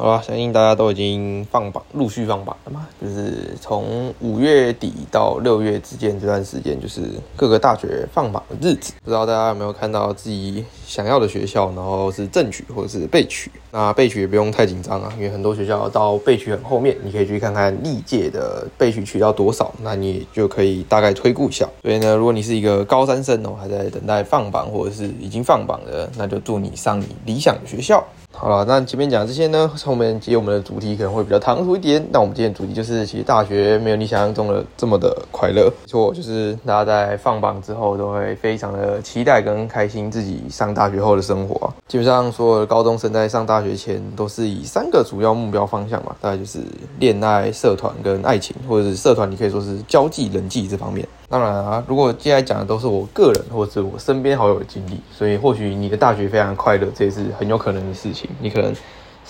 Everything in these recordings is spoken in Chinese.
好吧，相信大家都已经放榜，陆续放榜了嘛。就是从五月底到六月之间这段时间，就是各个大学放榜的日子。不知道大家有没有看到自己想要的学校，然后是正取或者是备取。那备取也不用太紧张啊，因为很多学校到备取很后面，你可以去看看历届的备取取到多少，那你就可以大概推估一下。所以呢，如果你是一个高三生哦，还在等待放榜，或者是已经放榜的，那就祝你上你理想的学校。好了，那前面讲这些呢，后面接我们的主题可能会比较唐突一点。那我们今天主题就是，其实大学没有你想象中的这么的快乐。没错，就是大家在放榜之后都会非常的期待跟开心自己上大学后的生活。基本上所有的高中生在上大学前都是以三个主要目标方向嘛，大概就是恋爱、社团跟爱情，或者是社团你可以说是交际、人际这方面。当然啊，如果接下来讲的都是我个人或者我身边好友的经历，所以或许你的大学非常快乐，这也是很有可能的事情。你可能。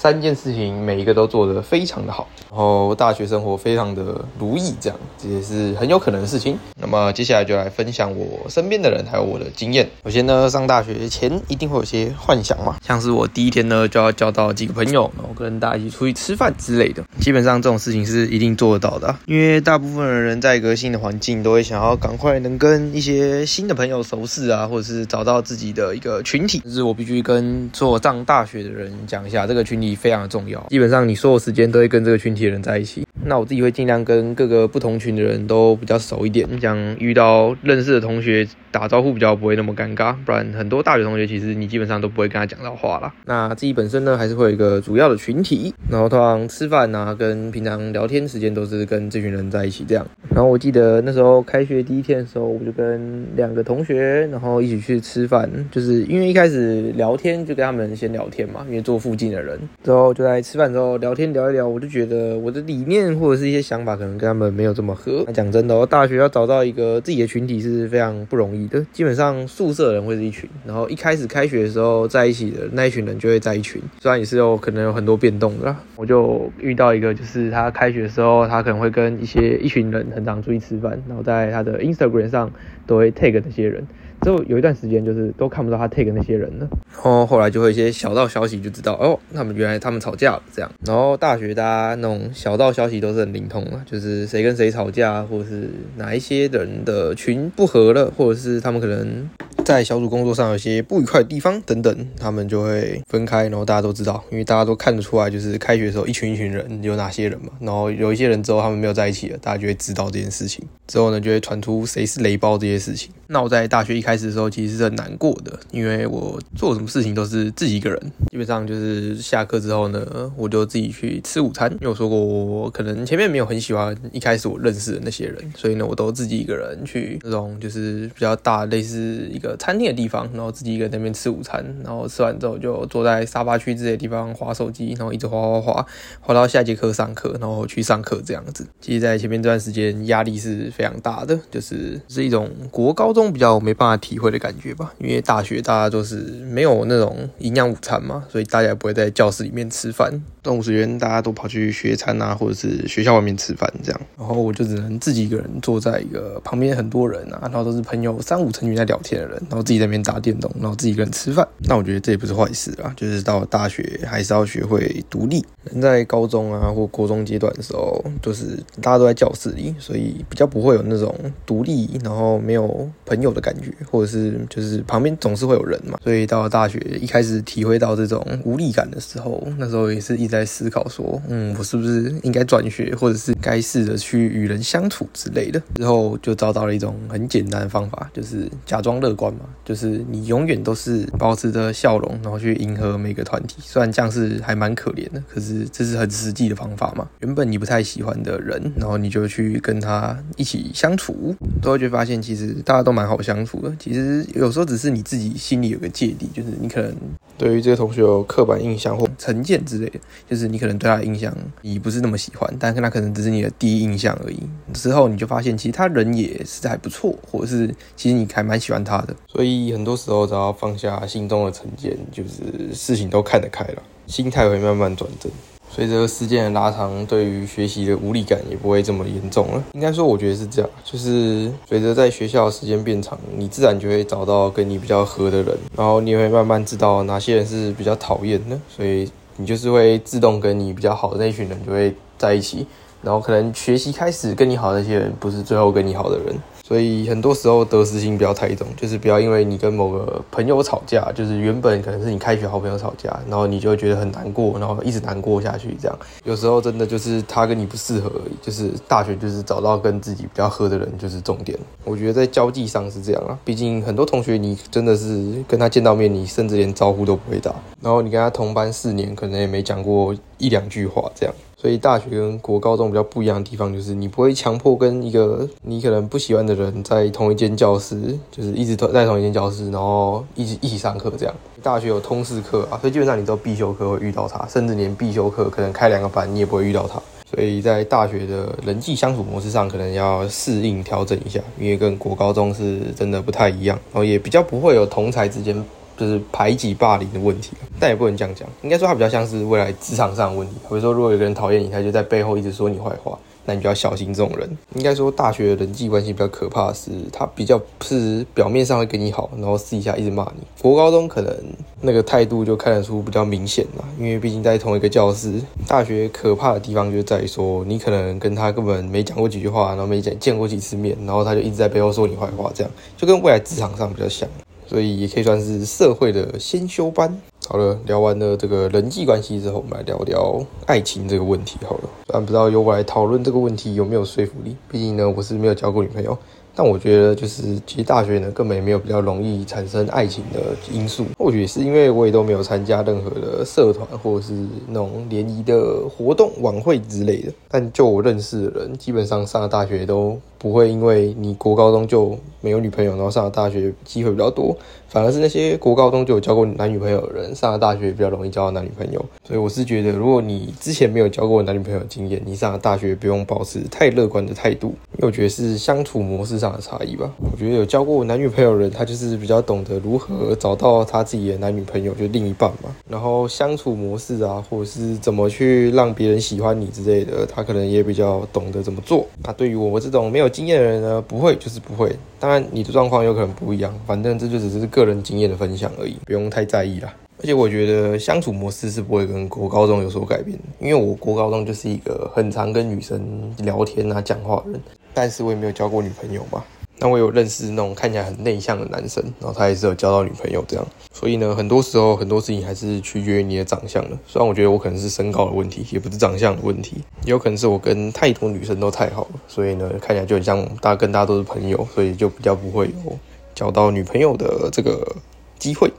三件事情每一个都做得非常的好，然后大学生活非常的如意，这样这也是很有可能的事情。那么接下来就来分享我身边的人还有我的经验。首先呢，上大学前一定会有些幻想嘛，像是我第一天呢就要交到几个朋友，然后跟大家一起出去吃饭之类的。基本上这种事情是一定做得到的，因为大部分的人在一个新的环境都会想要赶快能跟一些新的朋友熟识啊，或者是找到自己的一个群体。就是我必须跟做上大学的人讲一下，这个群体。非常的重要，基本上你所有时间都会跟这个群体的人在一起。那我自己会尽量跟各个不同群的人都比较熟一点，这样遇到认识的同学。打招呼比较不会那么尴尬，不然很多大学同学其实你基本上都不会跟他讲到话啦。那自己本身呢，还是会有一个主要的群体，然后通常吃饭啊，跟平常聊天时间都是跟这群人在一起这样。然后我记得那时候开学第一天的时候，我就跟两个同学，然后一起去吃饭，就是因为一开始聊天就跟他们先聊天嘛，因为坐附近的人，之后就在吃饭之后聊天聊一聊，我就觉得我的理念或者是一些想法可能跟他们没有这么合。讲真的，大学要找到一个自己的群体是非常不容易。的基本上宿舍人会是一群，然后一开始开学的时候在一起的那一群人就会在一群，虽然也是有可能有很多变动的。我就遇到一个，就是他开学的时候，他可能会跟一些一群人很常出去吃饭，然后在他的 Instagram 上都会 tag 那些人。之后有一段时间就是都看不到他 take 那些人了，然后后来就会一些小道消息就知道哦，他们原来他们吵架了这样。然后大学大家那种小道消息都是很灵通啊，就是谁跟谁吵架，或者是哪一些人的群不合了，或者是他们可能。在小组工作上有些不愉快的地方等等，他们就会分开，然后大家都知道，因为大家都看得出来，就是开学的时候一群一群人有哪些人嘛。然后有一些人之后他们没有在一起了，大家就会知道这件事情。之后呢，就会传出谁是雷包这些事情。那我在大学一开始的时候其实是很难过的，因为我做什么事情都是自己一个人，基本上就是下课之后呢，我就自己去吃午餐。因为我说过，我可能前面没有很喜欢一开始我认识的那些人，所以呢，我都自己一个人去那种就是比较大类似一个。餐厅的地方，然后自己一个人在那边吃午餐，然后吃完之后就坐在沙发区这些地方划手机，然后一直划划划，划到下节课上课，然后去上课这样子。其实，在前面这段时间压力是非常大的，就是是一种国高中比较没办法体会的感觉吧。因为大学大家都是没有那种营养午餐嘛，所以大家也不会在教室里面吃饭，中午时间大家都跑去学餐啊，或者是学校外面吃饭这样。然后我就只能自己一个人坐在一个旁边很多人啊，然后都是朋友三五成群在聊天的人。然后自己在那边打电动，然后自己一个人吃饭。那我觉得这也不是坏事啊，就是到大学还是要学会独立。人在高中啊或国中阶段的时候，就是大家都在教室里，所以比较不会有那种独立，然后没有朋友的感觉，或者是就是旁边总是会有人嘛。所以到了大学一开始体会到这种无力感的时候，那时候也是一直在思考说，嗯，我是不是应该转学，或者是该试着去与人相处之类的。之后就找到了一种很简单的方法，就是假装乐观。就是你永远都是保持着笑容，然后去迎合每个团体。虽然这样是还蛮可怜的，可是这是很实际的方法嘛。原本你不太喜欢的人，然后你就去跟他一起相处，都会就发现其实大家都蛮好相处的。其实有时候只是你自己心里有个芥蒂，就是你可能对于这个同学有刻板印象或成见之类的，就是你可能对他的印象你不是那么喜欢，但是他可能只是你的第一印象而已。之后你就发现其实他人也是还不错，或者是其实你还蛮喜欢他的。所以很多时候，只要放下心中的成见，就是事情都看得开了，心态会慢慢转正。随着时间的拉长，对于学习的无力感也不会这么严重了。应该说，我觉得是这样，就是随着在学校时间变长，你自然就会找到跟你比较合的人，然后你也会慢慢知道哪些人是比较讨厌的，所以。你就是会自动跟你比较好的那群人就会在一起，然后可能学习开始跟你好的那些人，不是最后跟你好的人。所以很多时候得失心不要太重，就是不要因为你跟某个朋友吵架，就是原本可能是你开学好朋友吵架，然后你就觉得很难过，然后一直难过下去。这样有时候真的就是他跟你不适合而已。就是大学就是找到跟自己比较合的人就是重点。我觉得在交际上是这样啊，毕竟很多同学你真的是跟他见到面，你甚至连招呼都不会打，然后你跟他同班四年，可能也没讲过一两句话这样。所以大学跟国高中比较不一样的地方，就是你不会强迫跟一个你可能不喜欢的人在同一间教室，就是一直在同一间教室，然后一直一起上课这样。大学有通识课啊，所以基本上你都必修课会遇到他，甚至连必修课可能开两个班你也不会遇到他。所以在大学的人际相处模式上，可能要适应调整一下，因为跟国高中是真的不太一样，然后也比较不会有同才之间。就是排挤霸凌的问题，但也不能这样讲，应该说它比较像是未来职场上的问题。比如说，如果有个人讨厌你，他就在背后一直说你坏话，那你就要小心这种人。应该说，大学的人际关系比较可怕的是，他比较是表面上会跟你好，然后私底下一直骂你。国高中可能那个态度就看得出比较明显了，因为毕竟在同一个教室。大学可怕的地方就在于说，你可能跟他根本没讲过几句话，然后没见见过几次面，然后他就一直在背后说你坏话，这样就跟未来职场上比较像。所以也可以算是社会的先修班。好了，聊完了这个人际关系之后，我们来聊聊爱情这个问题。好了，虽然不知道由我来讨论这个问题有没有说服力，毕竟呢，我是没有交过女朋友。但我觉得，就是其实大学呢，根本也没有比较容易产生爱情的因素。或许是因为我也都没有参加任何的社团，或者是那种联谊的活动、晚会之类的。但就我认识的人，基本上上了大学都不会因为你国高中就没有女朋友，然后上了大学机会比较多。反而是那些国高中就有交过男女朋友的人，上了大学比较容易交到男女朋友。所以我是觉得，如果你之前没有交过男女朋友经验，你上了大学不用保持太乐观的态度，因为我觉得是相处模式上的差异吧。我觉得有交过男女朋友的人，他就是比较懂得如何找到他自己的男女朋友，就另一半嘛。然后相处模式啊，或者是怎么去让别人喜欢你之类的，他可能也比较懂得怎么做。那对于我们这种没有经验的人呢，不会就是不会。当然你的状况有可能不一样，反正这就只是个。人经验的分享而已，不用太在意啦。而且我觉得相处模式是不会跟国高中有所改变的，因为我国高中就是一个很常跟女生聊天啊、讲话的人，但是我也没有交过女朋友嘛。那我有认识那种看起来很内向的男生，然后他也是有交到女朋友这样。所以呢，很多时候很多事情还是取决于你的长相的。虽然我觉得我可能是身高的问题，也不是长相的问题，也有可能是我跟太多女生都太好了，所以呢，看起来就很像大家跟大家都是朋友，所以就比较不会有。找到女朋友的这个机会，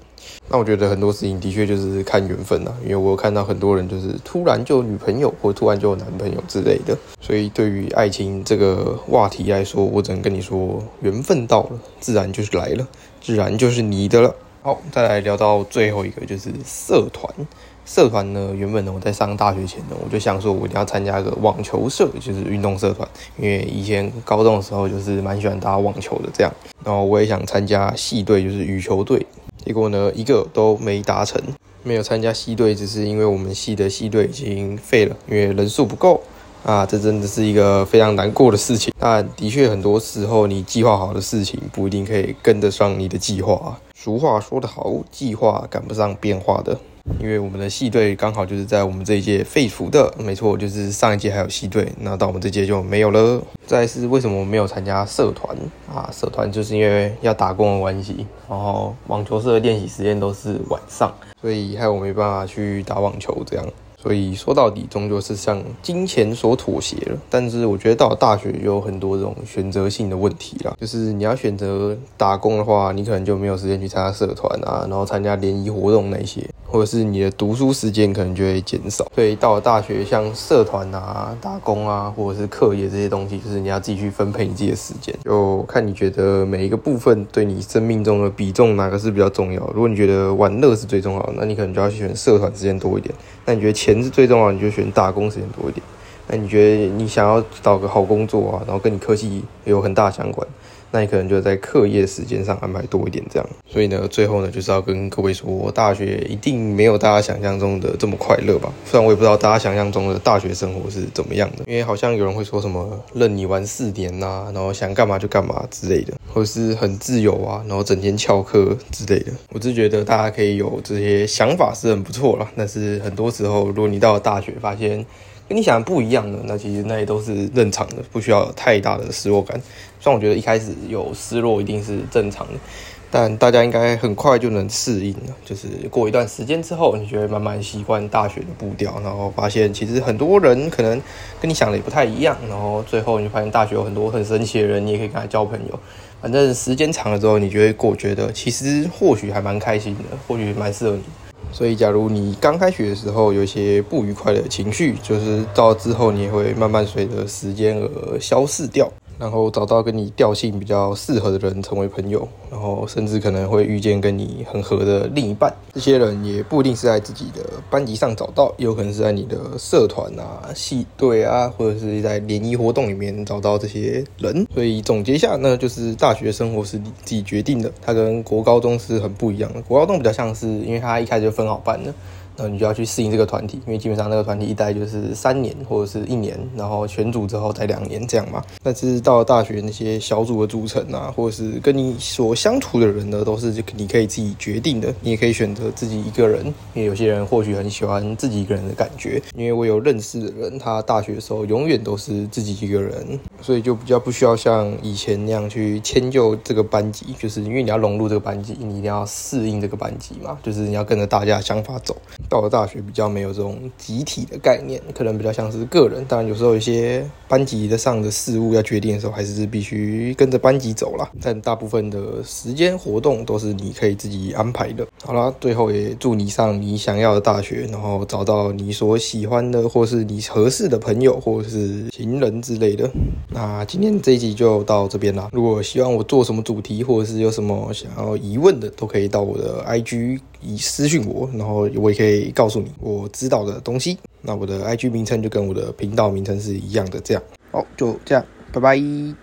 那我觉得很多事情的确就是看缘分呐。因为我看到很多人就是突然就有女朋友，或突然就有男朋友之类的。所以对于爱情这个话题来说，我只能跟你说，缘分到了，自然就是来了，自然就是你的了。好，再来聊到最后一个，就是社团。社团呢，原本呢，我在上大学前呢，我就想说，我一定要参加一个网球社，就是运动社团，因为以前高中的时候就是蛮喜欢打网球的这样。然后我也想参加系队，就是羽球队，结果呢，一个都没达成，没有参加系队，只是因为我们系的系队已经废了，因为人数不够啊，这真的是一个非常难过的事情。但的确，很多时候你计划好的事情不一定可以跟得上你的计划。俗话说得好，计划赶不上变化的。因为我们的系队刚好就是在我们这一届废除的，没错，就是上一届还有系队，那到我们这届就没有了。再是为什么我没有参加社团啊？社团就是因为要打工的关系，然后网球社的练习时间都是晚上，所以害我没办法去打网球这样。所以说到底，终究是向金钱所妥协了。但是我觉得到了大学，有很多这种选择性的问题啦。就是你要选择打工的话，你可能就没有时间去参加社团啊，然后参加联谊活动那些。或者是你的读书时间可能就会减少，所以到了大学，像社团啊、打工啊，或者是课业这些东西，就是你要自己去分配你自己的时间，就看你觉得每一个部分对你生命中的比重哪个是比较重要。如果你觉得玩乐是最重要，那你可能就要选社团时间多一点；那你觉得钱是最重要，你就选打工时间多一点；那你觉得你想要找个好工作啊，然后跟你科技有很大相关，那你可能就在课业时间上安排多一点这样。所以呢，最后呢，就是要跟各位说，大学一定没有大家想象中的这么快乐吧？虽然我也不知道大家想象中的大学生活是怎么样的，因为好像有人会说什么任你玩四年呐，然后想干嘛就干嘛之类的，或是很自由啊，然后整天翘课之类的。我是觉得大家可以有这些想法是很不错了，但是很多时候，如果你到了大学发现，跟你想的不一样的，那其实那也都是正常的，不需要太大的失落感。虽然我觉得一开始有失落一定是正常的，但大家应该很快就能适应了。就是过一段时间之后，你就会慢慢习惯大学的步调，然后发现其实很多人可能跟你想的也不太一样。然后最后你发现大学有很多很神奇的人，你也可以跟他交朋友。反正时间长了之后，你就会过觉得其实或许还蛮开心的，或许蛮适合你。所以，假如你刚开学的时候有一些不愉快的情绪，就是到之后你也会慢慢随着时间而消逝掉。然后找到跟你调性比较适合的人成为朋友，然后甚至可能会遇见跟你很合的另一半。这些人也不一定是在自己的班级上找到，有可能是在你的社团啊、系队啊，或者是在联谊活动里面找到这些人。所以总结一下，那就是大学生活是你自己决定的，它跟国高中是很不一样的。国高中比较像是，因为它一开始就分好班了。然后你就要去适应这个团体，因为基本上那个团体一待就是三年或者是一年，然后全组之后再两年这样嘛。但是到了大学，那些小组的组成啊，或者是跟你所相处的人呢，都是你可以自己决定的。你也可以选择自己一个人，因为有些人或许很喜欢自己一个人的感觉。因为我有认识的人，他大学的时候永远都是自己一个人，所以就比较不需要像以前那样去迁就这个班级，就是因为你要融入这个班级，你一定要适应这个班级嘛，就是你要跟着大家想法走。到了大学比较没有这种集体的概念，可能比较像是个人。当然有时候一些班级的上的事物要决定的时候，还是必须跟着班级走了。但大部分的时间活动都是你可以自己安排的。好啦，最后也祝你上你想要的大学，然后找到你所喜欢的或是你合适的朋友或是情人之类的。那今天这一集就到这边啦。如果希望我做什么主题，或者是有什么想要疑问的，都可以到我的 IG。以私讯我，然后我也可以告诉你我知道的东西。那我的 IG 名称就跟我的频道名称是一样的，这样。好，就这样，拜拜。